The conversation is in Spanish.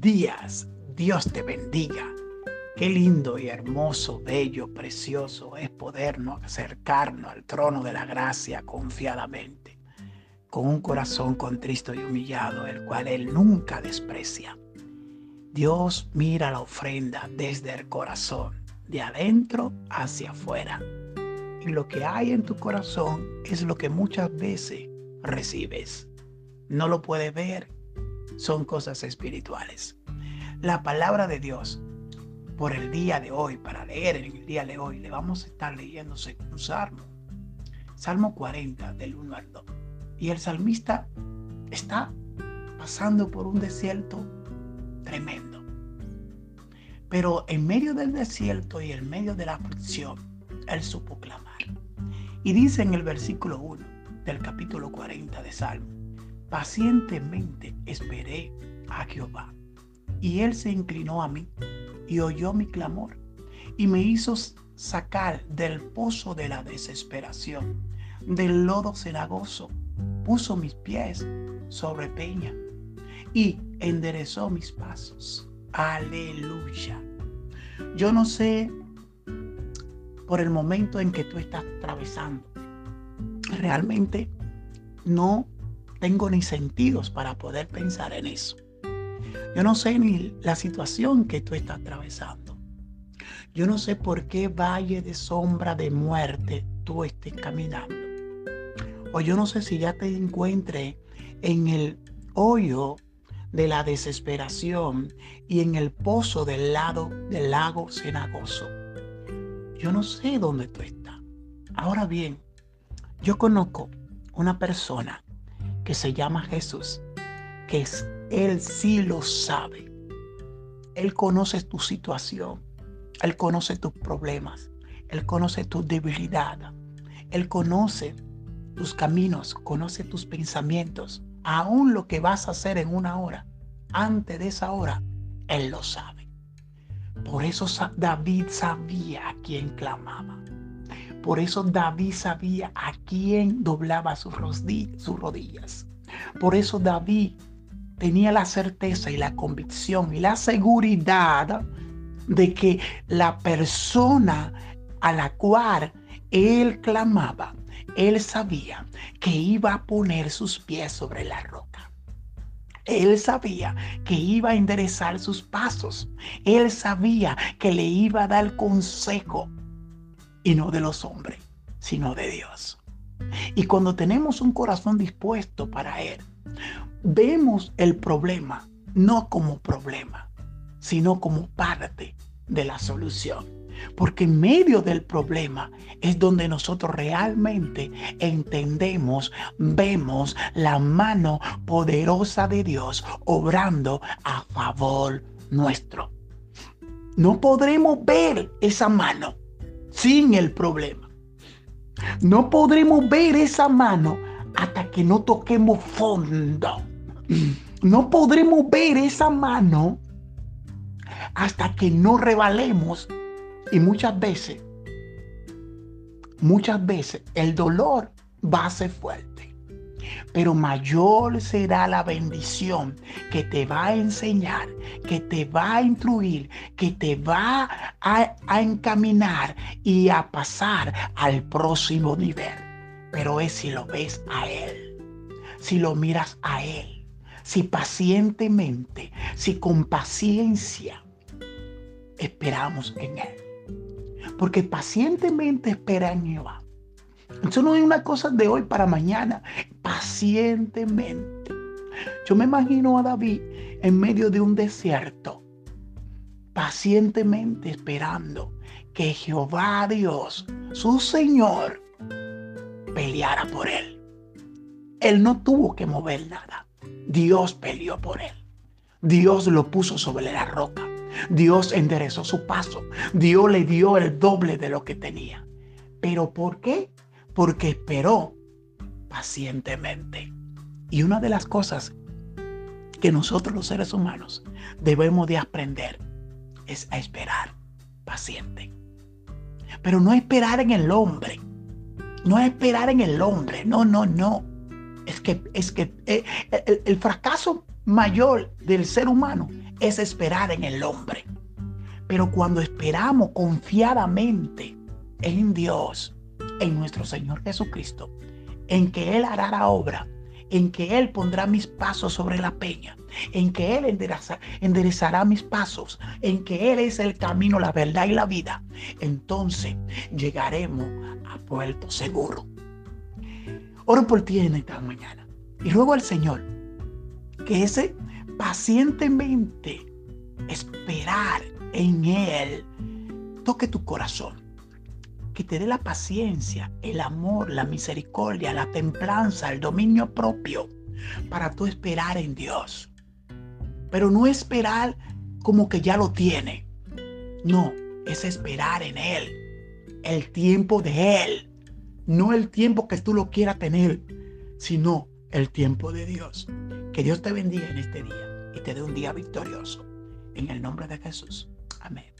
días. Dios te bendiga. Qué lindo y hermoso, bello, precioso es podernos acercarnos al trono de la gracia confiadamente, con un corazón contristo y humillado, el cual Él nunca desprecia. Dios mira la ofrenda desde el corazón, de adentro hacia afuera. Y lo que hay en tu corazón es lo que muchas veces recibes. No lo puedes ver, son cosas espirituales. La palabra de Dios por el día de hoy, para leer el día de hoy, le vamos a estar leyendo un salmo. Salmo 40 del 1 al 2. Y el salmista está pasando por un desierto tremendo. Pero en medio del desierto y en medio de la aflicción, él supo clamar. Y dice en el versículo 1 del capítulo 40 de Salmo, Pacientemente esperé a Jehová, y él se inclinó a mí y oyó mi clamor, y me hizo sacar del pozo de la desesperación, del lodo cenagoso, puso mis pies sobre peña y enderezó mis pasos. Aleluya. Yo no sé por el momento en que tú estás atravesando. Realmente no tengo ni sentidos para poder pensar en eso. Yo no sé ni la situación que tú estás atravesando. Yo no sé por qué valle de sombra de muerte tú estés caminando. O yo no sé si ya te encuentres en el hoyo de la desesperación y en el pozo del lado del lago cenagoso. Yo no sé dónde tú estás. Ahora bien, yo conozco una persona que se llama Jesús, que es, Él sí lo sabe. Él conoce tu situación, Él conoce tus problemas, Él conoce tu debilidad, Él conoce tus caminos, conoce tus pensamientos, aún lo que vas a hacer en una hora, antes de esa hora, Él lo sabe. Por eso David sabía a quién clamaba. Por eso David sabía a quién doblaba sus rodillas. Por eso David tenía la certeza y la convicción y la seguridad de que la persona a la cual él clamaba, él sabía que iba a poner sus pies sobre la roca. Él sabía que iba a enderezar sus pasos. Él sabía que le iba a dar consejo y no de los hombres, sino de Dios. Y cuando tenemos un corazón dispuesto para Él, vemos el problema no como problema, sino como parte de la solución. Porque en medio del problema es donde nosotros realmente entendemos, vemos la mano poderosa de Dios obrando a favor nuestro. No podremos ver esa mano sin el problema. No podremos ver esa mano hasta que no toquemos fondo. No podremos ver esa mano hasta que no revalemos. Y muchas veces, muchas veces el dolor va a ser fuerte pero mayor será la bendición que te va a enseñar, que te va a instruir, que te va a, encaminar y a pasar al próximo nivel. Pero es si lo ves a Él, si lo miras a Él, si pacientemente, si con paciencia esperamos en Él. Porque pacientemente espera en Jehová eso no es una cosa de hoy para mañana, pacientemente. Yo me imagino a David en medio de un desierto, pacientemente esperando que Jehová Dios, su Señor, peleara por él. Él no tuvo que mover nada. Dios peleó por él. Dios lo puso sobre la roca. Dios enderezó su paso. Dios le dio el doble de lo que tenía. ¿Pero por qué? Porque esperó pacientemente. Y una de las cosas que nosotros los seres humanos debemos de aprender es a esperar paciente. Pero no esperar en el hombre. No esperar en el hombre. No, no, no. Es que, es que eh, el, fracaso mayor del ser humano es esperar en el hombre. Pero cuando esperamos confiadamente en Dios, en nuestro Señor Jesucristo, en que Él hará la obra, en que Él pondrá mis pasos sobre la peña, en que Él enderezará mis pasos, en que Él es el camino, la verdad y la vida, entonces llegaremos a puerto seguro. Oro por ti en esta mañana y ruego al Señor que ese pacientemente esperar en Él toque tu corazón que te dé la paciencia, el amor, la misericordia, la templanza, el dominio propio para tú esperar en Dios. Pero no esperar como que ya lo tiene. No, es esperar en Él. El tiempo de Él. No el tiempo que tú lo quieras tener, sino el tiempo de Dios. Que Dios te bendiga en este día y te dé un día victorioso. En el nombre de Jesús. Amén.